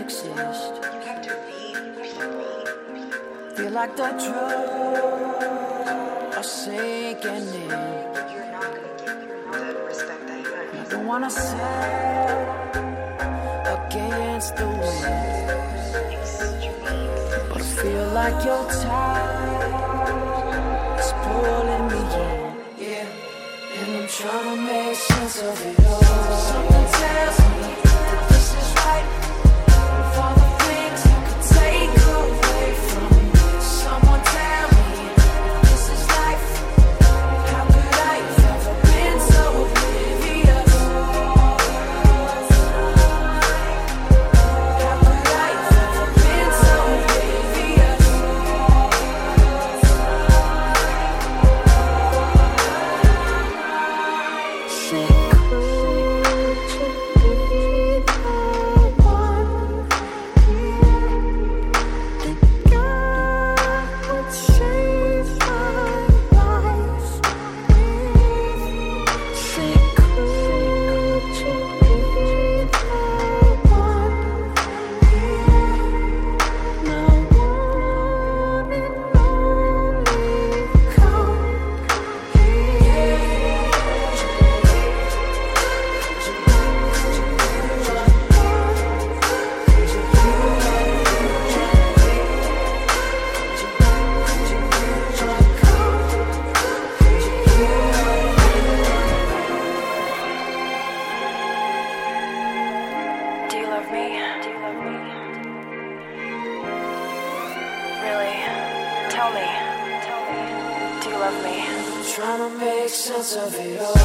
exist. You have to be people. Feel like the truth are sinking in. You're not gonna get the respect I earned. I don't wanna sail against the wind. But I feel like your tide is pulling me in. Yeah, and I'm trying to make sense of it all. Something tells me. of it all.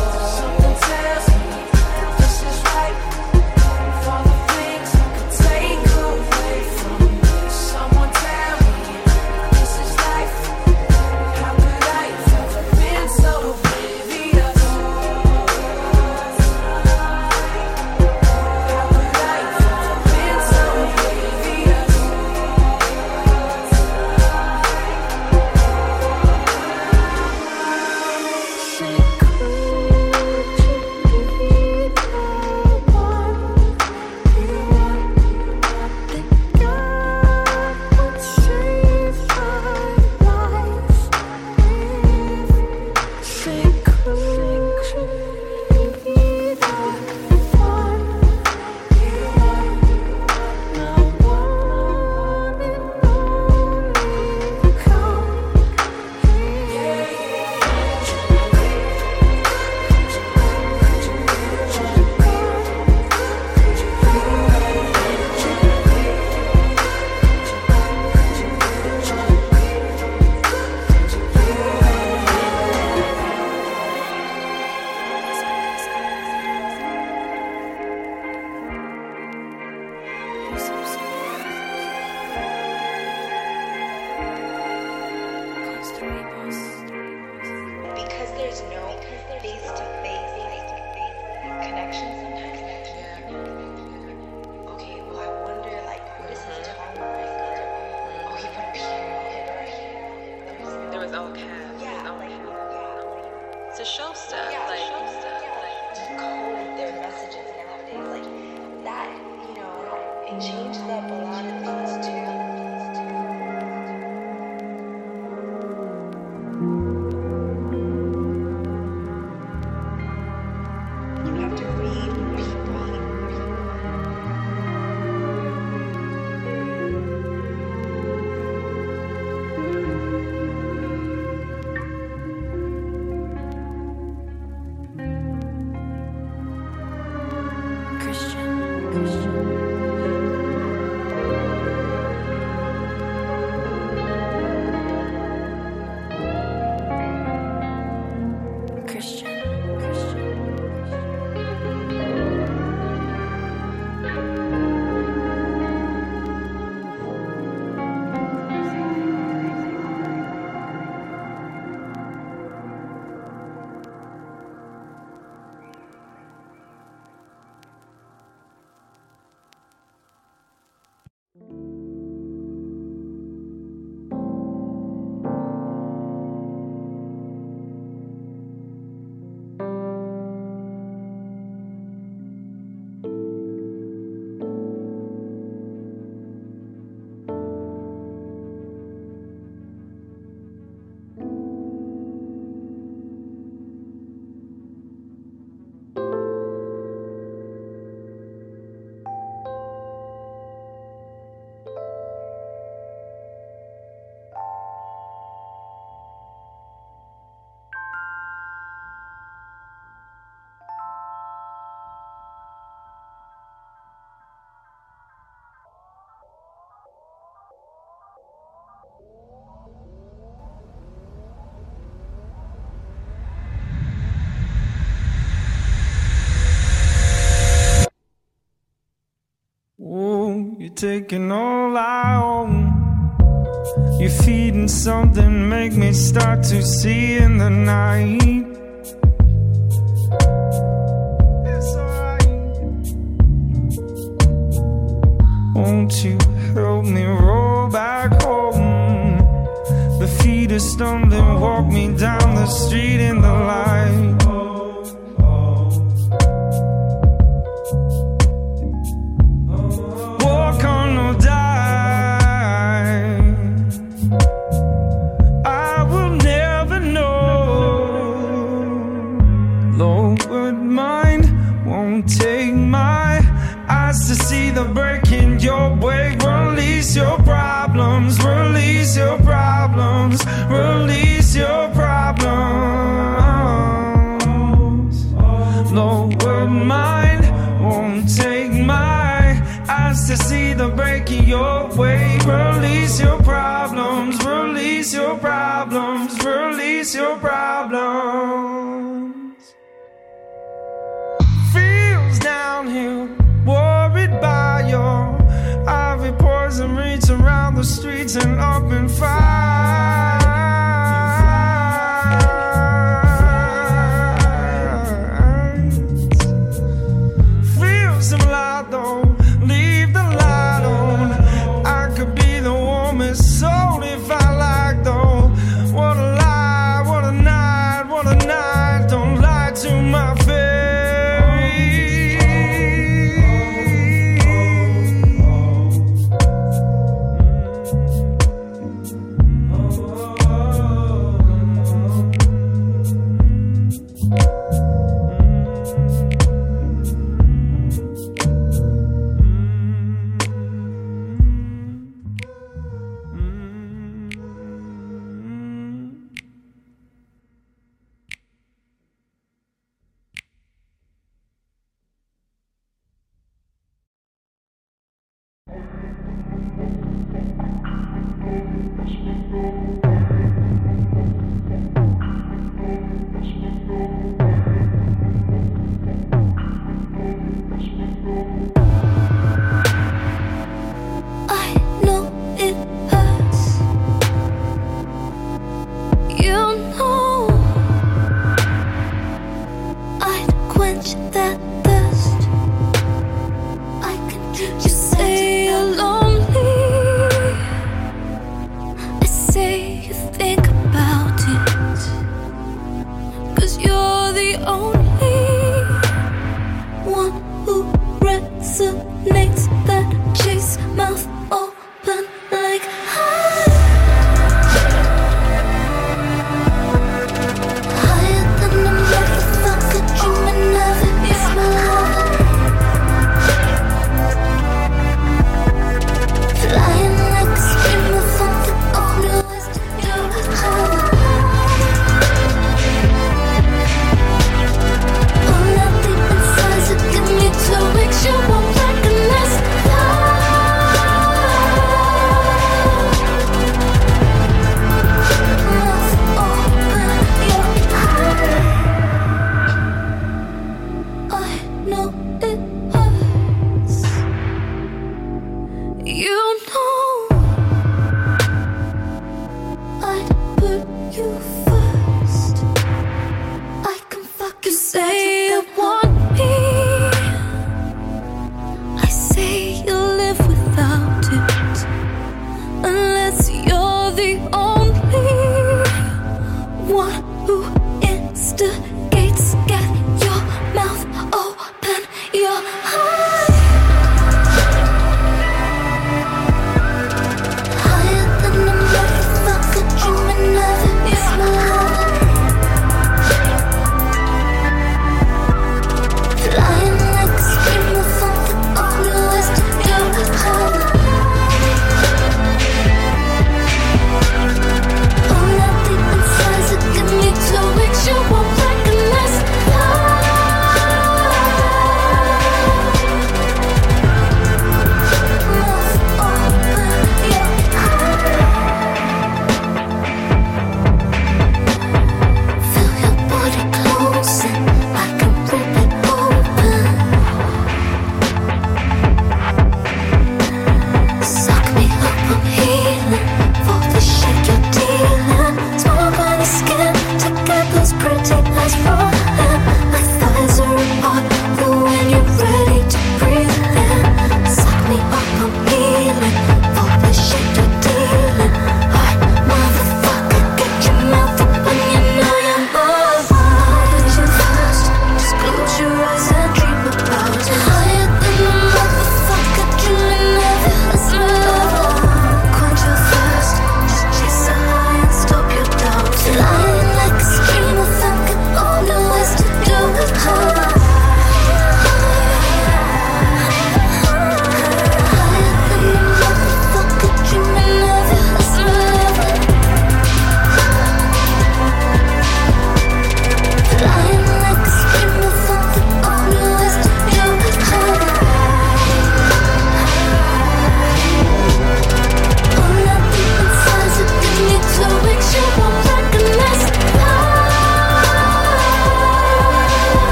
Taking all I own. You're feeding something, make me start to see in the night. It's alright. Won't you help me roll back home? The feet are stumbling, walk me down the street in the light. To see the break in your way. Release your problems, release your problems, release your problems. Lowered mind won't take my eyes to see the break in your way. Release your problems, release your problems, release your problems. Streets and open in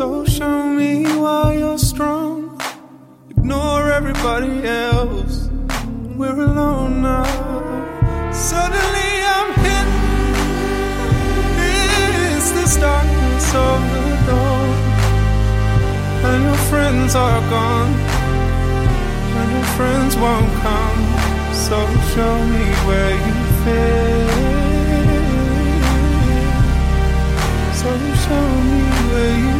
So show me why you're strong. Ignore everybody else. We're alone now. Suddenly I'm hidden. It's the darkness of the dawn. And your friends are gone. And your friends won't come. So show me where you fit. So show me where you